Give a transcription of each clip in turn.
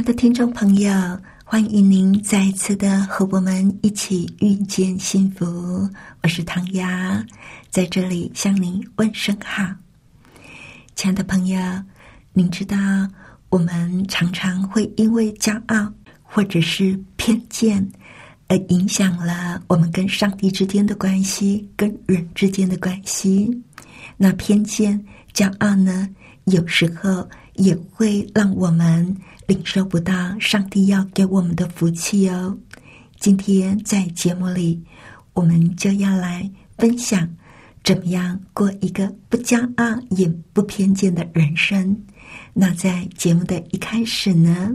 亲爱的听众朋友，欢迎您再次的和我们一起遇见幸福。我是唐雅，在这里向您问声好。亲爱的朋友，您知道我们常常会因为骄傲或者是偏见，而影响了我们跟上帝之间的关系，跟人之间的关系。那偏见、骄傲呢，有时候也会让我们。领受不到上帝要给我们的福气哦。今天在节目里，我们就要来分享怎么样过一个不骄傲也不偏见的人生。那在节目的一开始呢，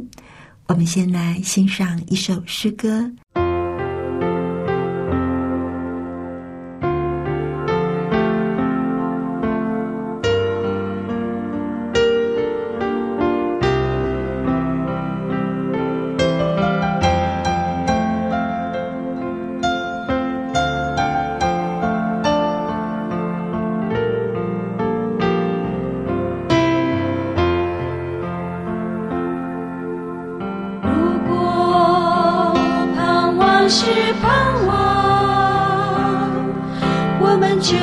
我们先来欣赏一首诗歌。是盼望我们就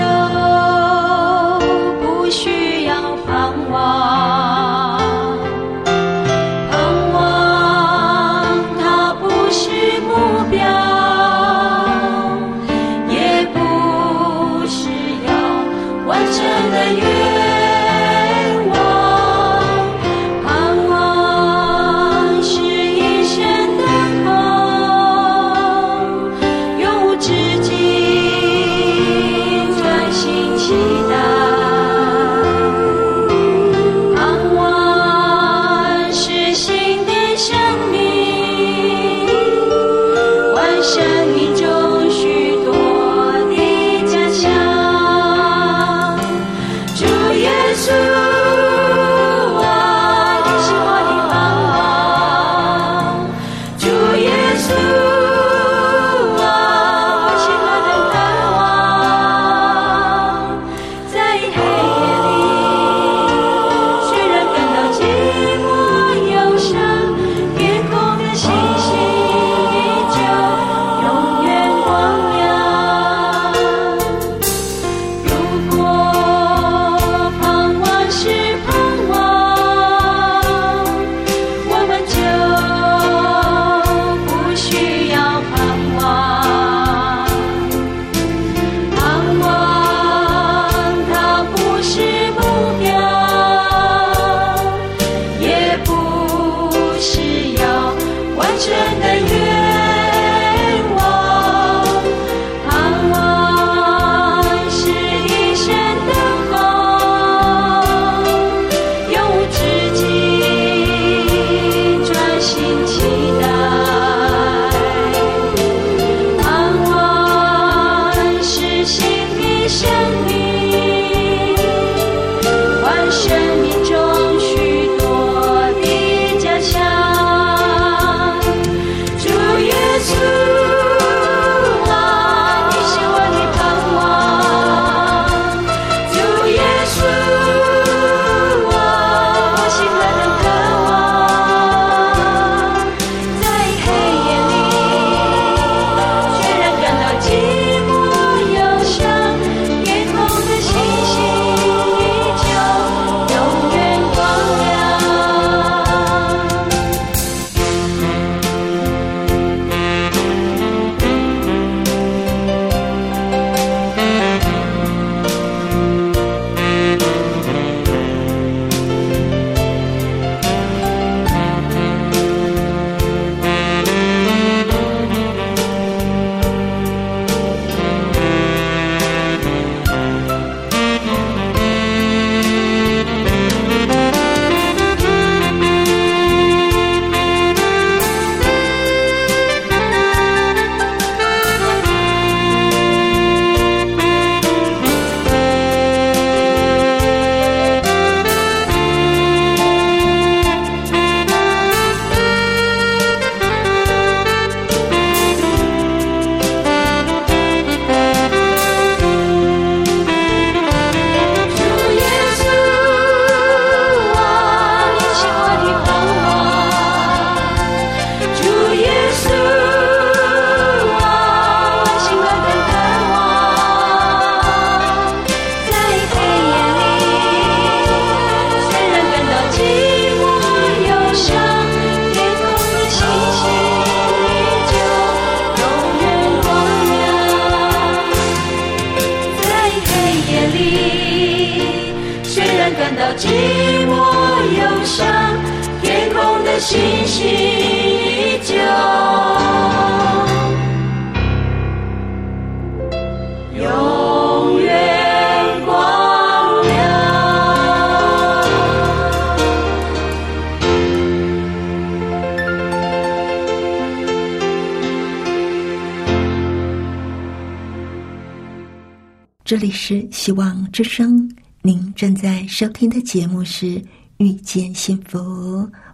这里是希望之声，您正在收听的节目是《遇见幸福》，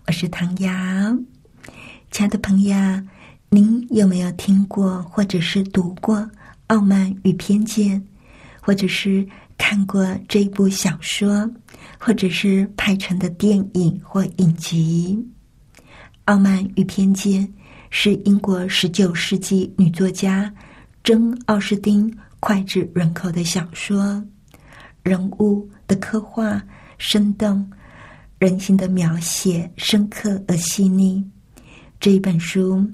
我是唐瑶。亲爱的朋友，您有没有听过或者是读过《傲慢与偏见》，或者是看过这一部小说，或者是拍成的电影或影集？《傲慢与偏见》是英国十九世纪女作家珍·奥斯汀脍炙人口的小说，人物的刻画生动，人性的描写深刻而细腻。这一本书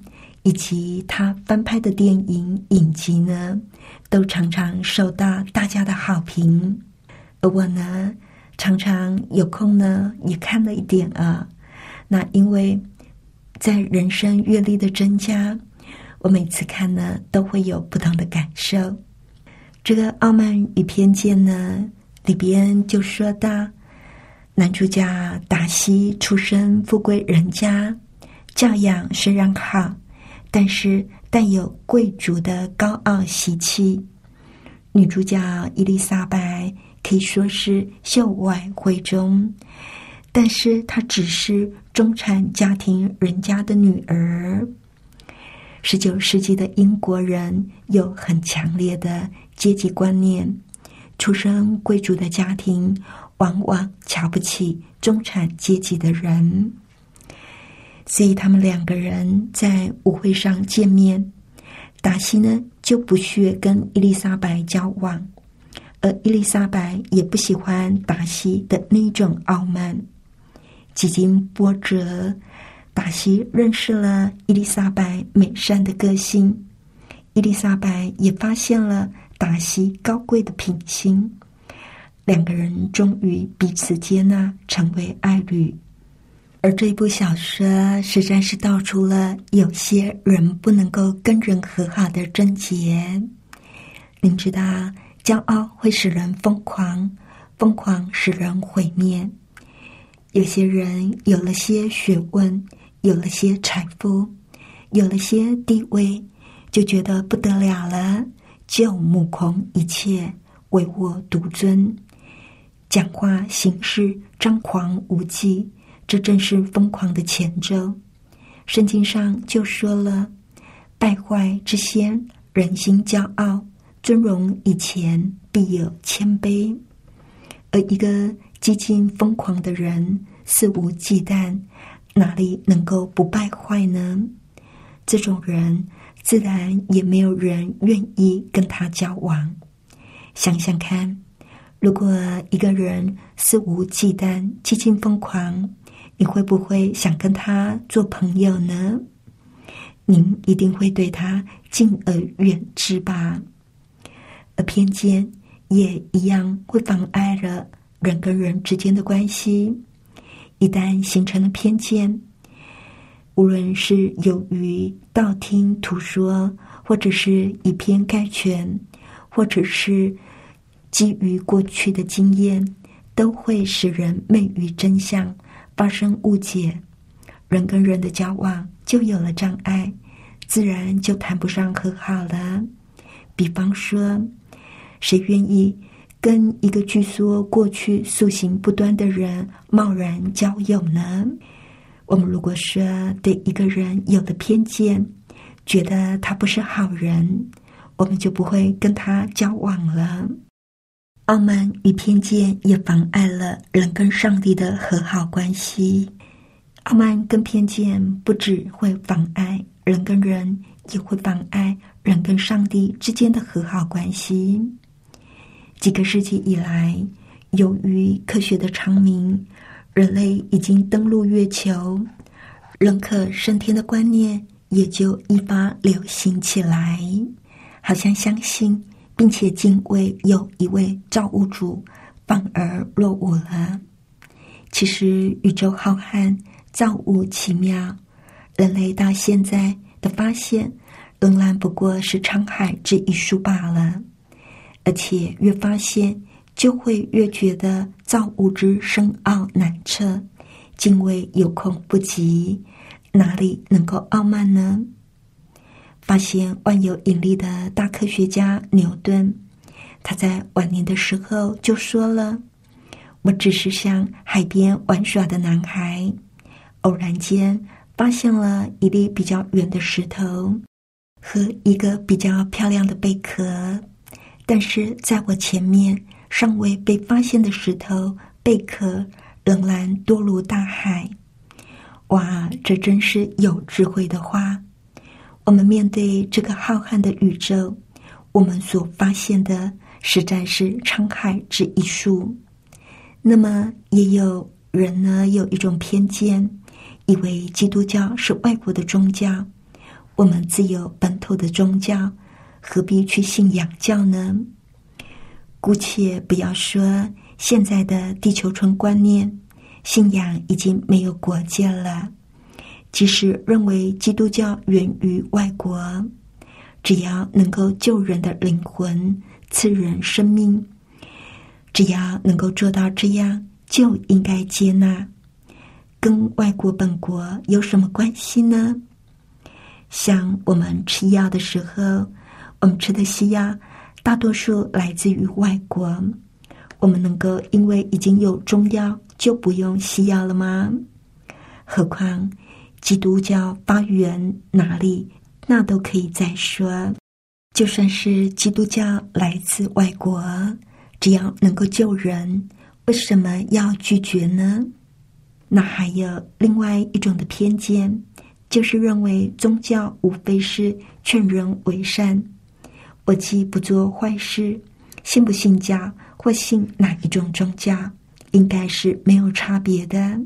以及他翻拍的电影影集呢，都常常受到大家的好评。而我呢，常常有空呢也看了一点啊。那因为在人生阅历的增加，我每次看呢都会有不同的感受。这个《傲慢与偏见》呢，里边就说到，男主角达西出身富贵人家。教养虽然好，但是带有贵族的高傲习气。女主角伊丽莎白可以说是秀外慧中，但是她只是中产家庭人家的女儿。十九世纪的英国人有很强烈的阶级观念，出身贵族的家庭往往瞧不起中产阶级的人。所以他们两个人在舞会上见面，达西呢就不屑跟伊丽莎白交往，而伊丽莎白也不喜欢达西的那种傲慢。几经波折，达西认识了伊丽莎白美善的个性，伊丽莎白也发现了达西高贵的品性，两个人终于彼此接纳，成为爱侣。而这部小说实在是道出了有些人不能够跟人和好的症结。您知道，骄傲会使人疯狂，疯狂使人毁灭。有些人有了些学问，有了些财富，有了些地位，就觉得不得了了，就目空一切，唯我独尊，讲话行事张狂无忌。这正是疯狂的前奏。圣经上就说了：“败坏之先，人心骄傲；尊荣以前，必有谦卑。”而一个激进疯狂的人，肆无忌惮，哪里能够不败坏呢？这种人，自然也没有人愿意跟他交往。想想看，如果一个人肆无忌惮、激进疯狂，你会不会想跟他做朋友呢？您一定会对他敬而远之吧。而偏见也一样会妨碍了人跟人之间的关系。一旦形成了偏见，无论是由于道听途说，或者是以偏概全，或者是基于过去的经验，都会使人昧于真相。发生误解，人跟人的交往就有了障碍，自然就谈不上和好了。比方说，谁愿意跟一个据说过去素行不端的人贸然交友呢？我们如果说对一个人有了偏见，觉得他不是好人，我们就不会跟他交往了。傲慢与偏见也妨碍了人跟上帝的和好关系。傲慢跟偏见不只会妨碍人跟人，也会妨碍人跟上帝之间的和好关系。几个世纪以来，由于科学的昌明，人类已经登陆月球，人可升天的观念也就一发流行起来，好像相信。并且敬畏有一位造物主反而落伍了。其实宇宙浩瀚，造物奇妙，人类到现在的发现，仍然不过是沧海之一粟罢了。而且越发现，就会越觉得造物之深奥难测，敬畏有空不及，哪里能够傲慢呢？发现万有引力的大科学家牛顿，他在晚年的时候就说了：“我只是像海边玩耍的男孩，偶然间发现了一粒比较圆的石头和一个比较漂亮的贝壳，但是在我前面尚未被发现的石头、贝壳仍然多如大海。”哇，这真是有智慧的话。我们面对这个浩瀚的宇宙，我们所发现的实在是沧海之一粟。那么，也有人呢有一种偏见，以为基督教是外国的宗教，我们自有本土的宗教，何必去信仰教呢？姑且不要说现在的地球村观念，信仰已经没有国界了。即使认为基督教源于外国，只要能够救人的灵魂、赐人生命，只要能够做到这样，就应该接纳。跟外国本国有什么关系呢？像我们吃药的时候，我们吃的西药大多数来自于外国，我们能够因为已经有中药就不用西药了吗？何况。基督教发源哪里？那都可以再说。就算是基督教来自外国，只要能够救人，为什么要拒绝呢？那还有另外一种的偏见，就是认为宗教无非是劝人为善。我既不做坏事，信不信教或信哪一种宗教，应该是没有差别的。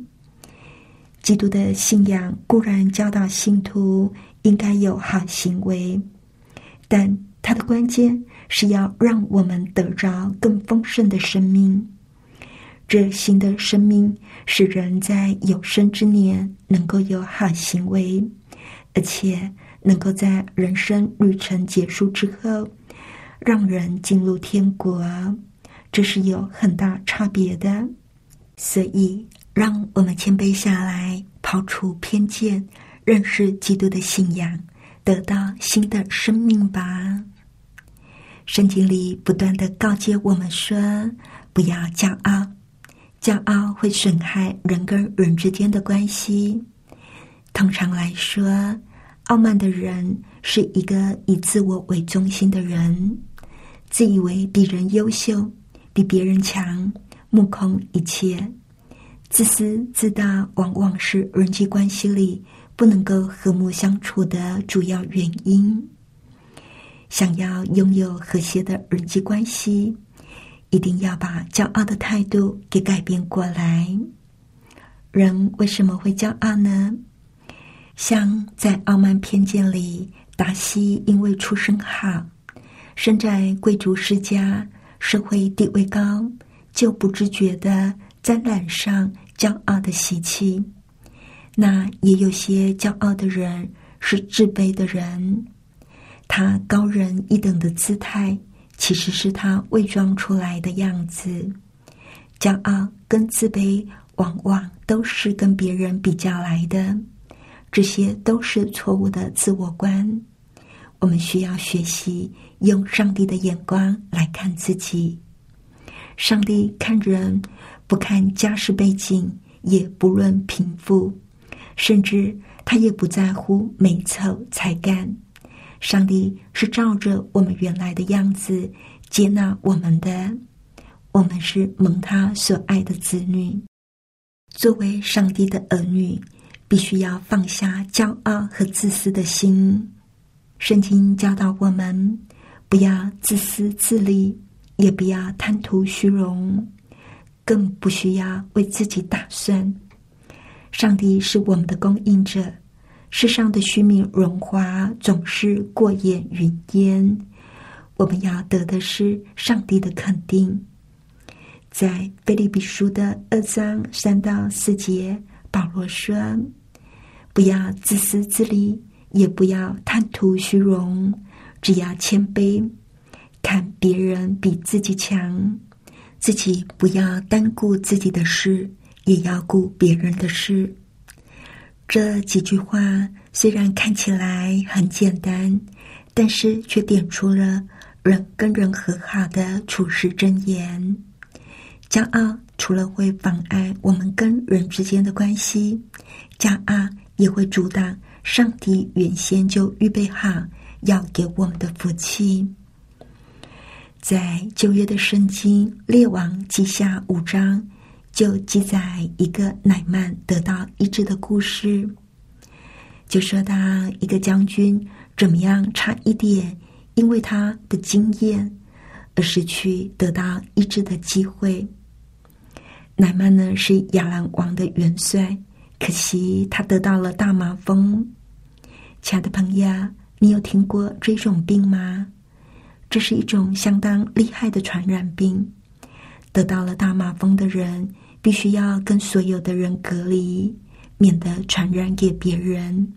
基督的信仰固然教导信徒应该有好行为，但它的关键是要让我们得着更丰盛的生命。这新的生命使人在有生之年能够有好行为，而且能够在人生旅程结束之后，让人进入天国。这是有很大差别的，所以。让我们谦卑下来，抛除偏见，认识基督的信仰，得到新的生命吧。圣经里不断的告诫我们说：“不要骄傲，骄傲会损害人跟人之间的关系。通常来说，傲慢的人是一个以自我为中心的人，自以为比人优秀，比别人强，目空一切。”自私自大，往往是人际关系里不能够和睦相处的主要原因。想要拥有和谐的人际关系，一定要把骄傲的态度给改变过来。人为什么会骄傲呢？像在傲慢偏见里，达西因为出身好，生在贵族世家，社会地位高，就不自觉的。沾染上骄傲的习气，那也有些骄傲的人是自卑的人，他高人一等的姿态，其实是他伪装出来的样子。骄傲跟自卑往往都是跟别人比较来的，这些都是错误的自我观。我们需要学习用上帝的眼光来看自己，上帝看人。不看家世背景，也不论贫富，甚至他也不在乎美丑才干。上帝是照着我们原来的样子接纳我们的，我们是蒙他所爱的子女。作为上帝的儿女，必须要放下骄傲和自私的心。圣经教导我们，不要自私自利，也不要贪图虚荣。更不需要为自己打算。上帝是我们的供应者，世上的虚名荣华总是过眼云烟。我们要得的是上帝的肯定。在菲利比书的二章三到四节，保罗说：“不要自私自利，也不要贪图虚荣，只要谦卑，看别人比自己强，自己不要单顾自己的事，也要顾别人的事。”这几句话虽然看起来很简单，但是却点出了人跟人和好的处事真言。骄傲除了会妨碍我们跟人之间的关系，骄傲也会阻挡上帝原先就预备好要给我们的福气。在旧约的圣经列王记下五章，就记载一个乃曼得到医治的故事，就说到一个将军怎么样差一点，因为他的经验而失去得到医治的机会。乃曼呢是亚兰王的元帅，可惜他得到了大麻风。亲爱的朋友，你有听过这种病吗？这是一种相当厉害的传染病。得到了大麻风的人，必须要跟所有的人隔离，免得传染给别人。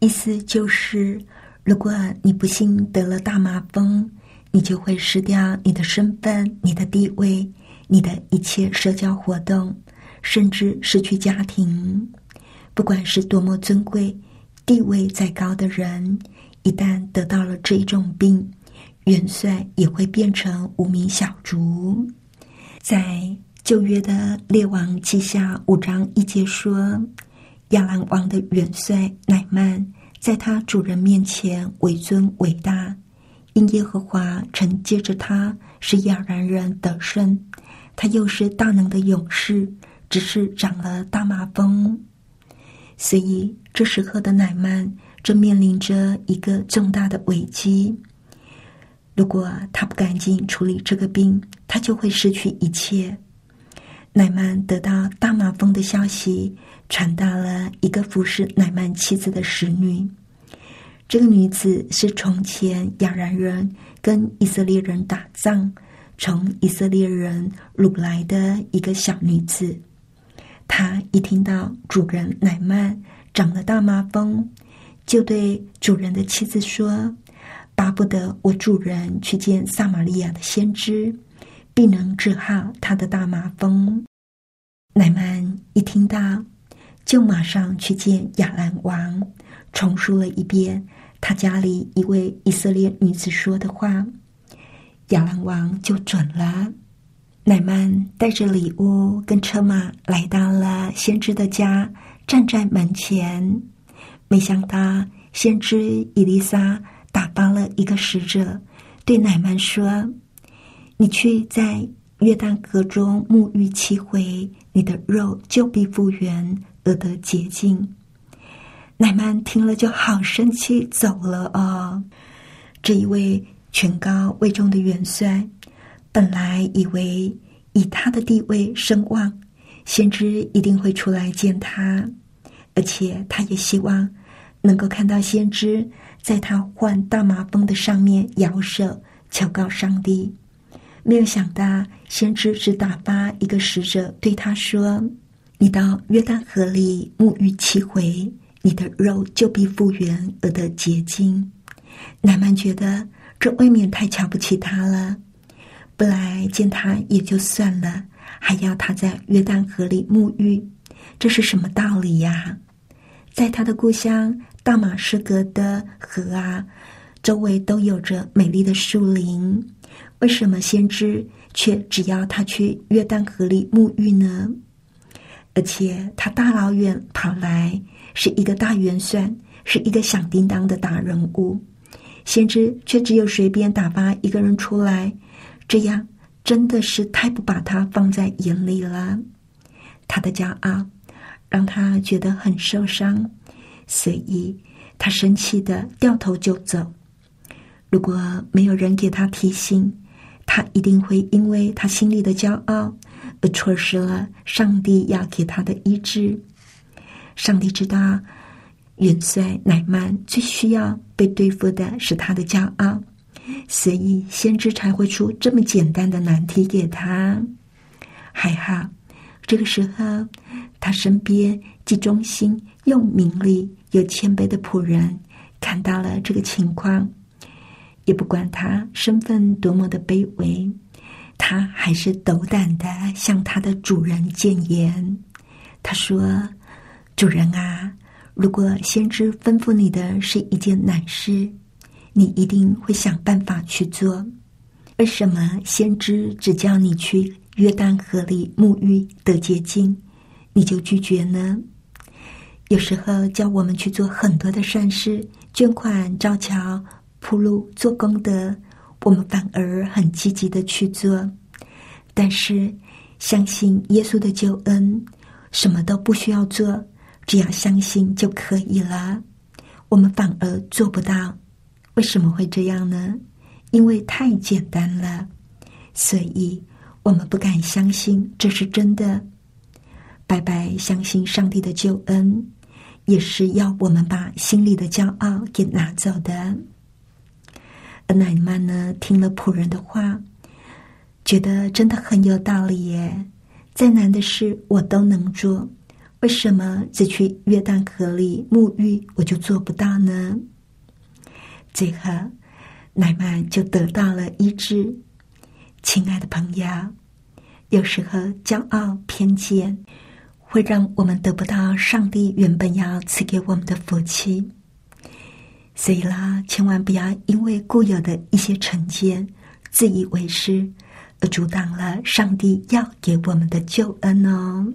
意思就是，如果你不幸得了大麻风，你就会失掉你的身份、你的地位。你的一切社交活动，甚至失去家庭，不管是多么尊贵、地位再高的人，一旦得到了这一种病，元帅也会变成无名小卒。在旧约的列王记下五章一节说，亚兰王的元帅乃曼，在他主人面前为尊伟大，因耶和华承接着他使亚兰人得胜。他又是大能的勇士，只是长了大麻风，所以这时候的乃曼正面临着一个重大的危机。如果他不赶紧处理这个病，他就会失去一切。乃曼得到大麻风的消息传到了一个服侍乃曼妻子的使女，这个女子是从前亚然人跟以色列人打仗。从以色列人掳来的一个小女子，他一听到主人乃曼长了大麻风，就对主人的妻子说：“巴不得我主人去见撒玛利亚的先知，必能治好他的大麻风。”乃曼一听到，就马上去见亚兰王，重述了一遍他家里一位以色列女子说的话。亚兰王就准了，乃曼带着礼物跟车马来到了先知的家，站在门前。没想到先知伊丽莎打发了一个使者，对乃曼说：“你去在约旦河中沐浴七回，你的肉就必复原，而得洁净。”乃曼听了就好生气，走了哦。这一位。权高位重的元帅，本来以为以他的地位声望，先知一定会出来见他，而且他也希望能够看到先知在他患大麻风的上面摇手求告上帝。没有想到，先知只打发一个使者对他说：“你到约旦河里沐浴七回，你的肉就必复原而得洁净。”乃曼觉得。这未免太瞧不起他了，不来见他也就算了，还要他在约旦河里沐浴，这是什么道理呀？在他的故乡大马士革的河啊，周围都有着美丽的树林，为什么先知却只要他去约旦河里沐浴呢？而且他大老远跑来，是一个大元帅，是一个响叮当的大人物。先知却只有随便打发一个人出来，这样真的是太不把他放在眼里了。他的骄傲让他觉得很受伤，所以他生气的掉头就走。如果没有人给他提醒，他一定会因为他心里的骄傲而错失了上帝要给他的医治。上帝知道。元帅乃曼最需要被对付的是他的骄傲，所以先知才会出这么简单的难题给他。还好，这个时候他身边既忠心又明利又谦卑的仆人看到了这个情况，也不管他身份多么的卑微，他还是斗胆的向他的主人谏言。他说：“主人啊，如果先知吩咐你的是一件难事，你一定会想办法去做。为什么先知只叫你去约旦河里沐浴得洁净，你就拒绝呢？有时候叫我们去做很多的善事，捐款、造桥、铺路、做功德，我们反而很积极的去做。但是相信耶稣的救恩。”什么都不需要做，只要相信就可以了。我们反而做不到，为什么会这样呢？因为太简单了，所以我们不敢相信这是真的。白白相信上帝的救恩，也是要我们把心里的骄傲给拿走的。而奶曼呢，听了仆人的话，觉得真的很有道理耶。再难的事我都能做，为什么只去约旦河里沐浴我就做不到呢？最后，奶妈就得到了医治。亲爱的朋友，有时候骄傲偏见会让我们得不到上帝原本要赐给我们的福气，所以啦，千万不要因为固有的一些成见，自以为是。而阻挡了上帝要给我们的救恩哦。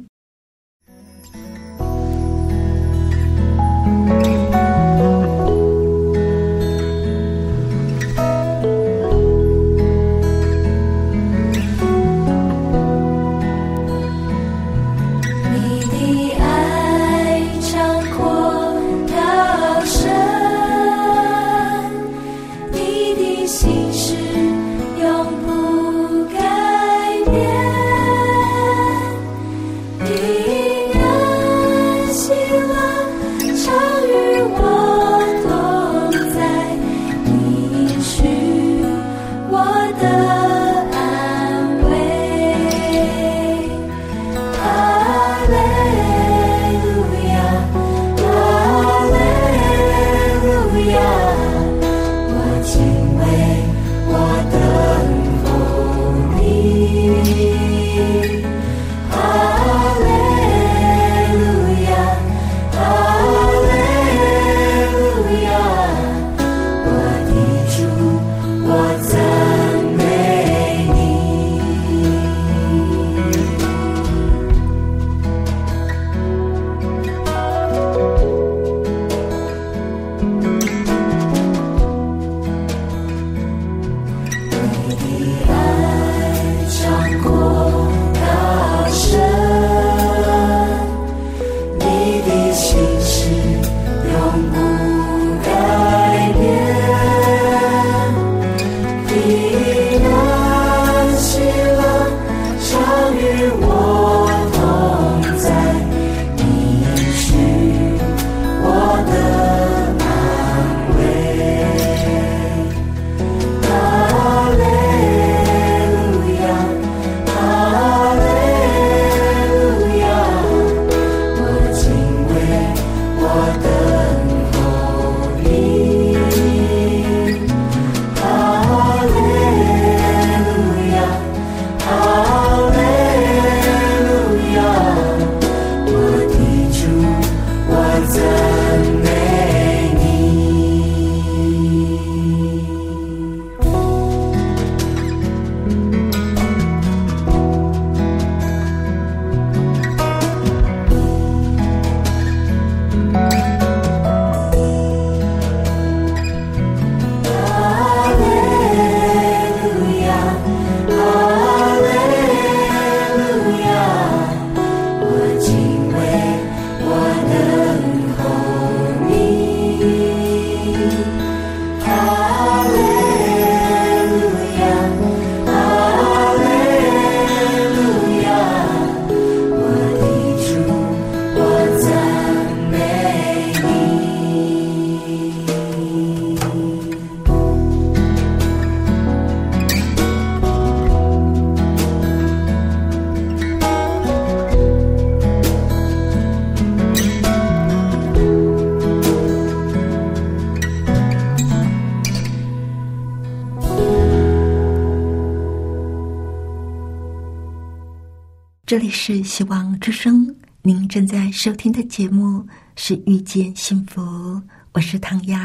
这里是希望之声，您正在收听的节目是遇见幸福，我是唐瑶。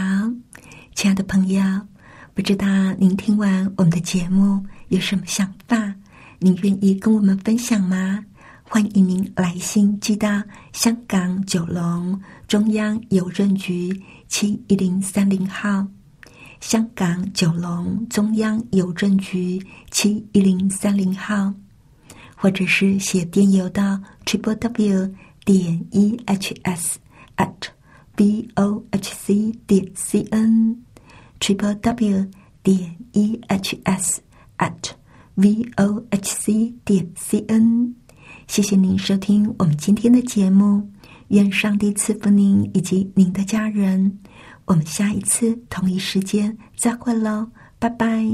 亲爱的朋友，不知道您听完我们的节目有什么想法？您愿意跟我们分享吗？欢迎您来信寄到香港九龙中央邮政局七一零三零号，香港九龙中央邮政局七一零三零号。或者是写电邮到 triple w 点 e h s at b o h c 点 c n triple w 点 e h s at v o h c 点 c n。谢谢您收听我们今天的节目，愿上帝赐福您以及您的家人。我们下一次同一时间再会喽，拜拜。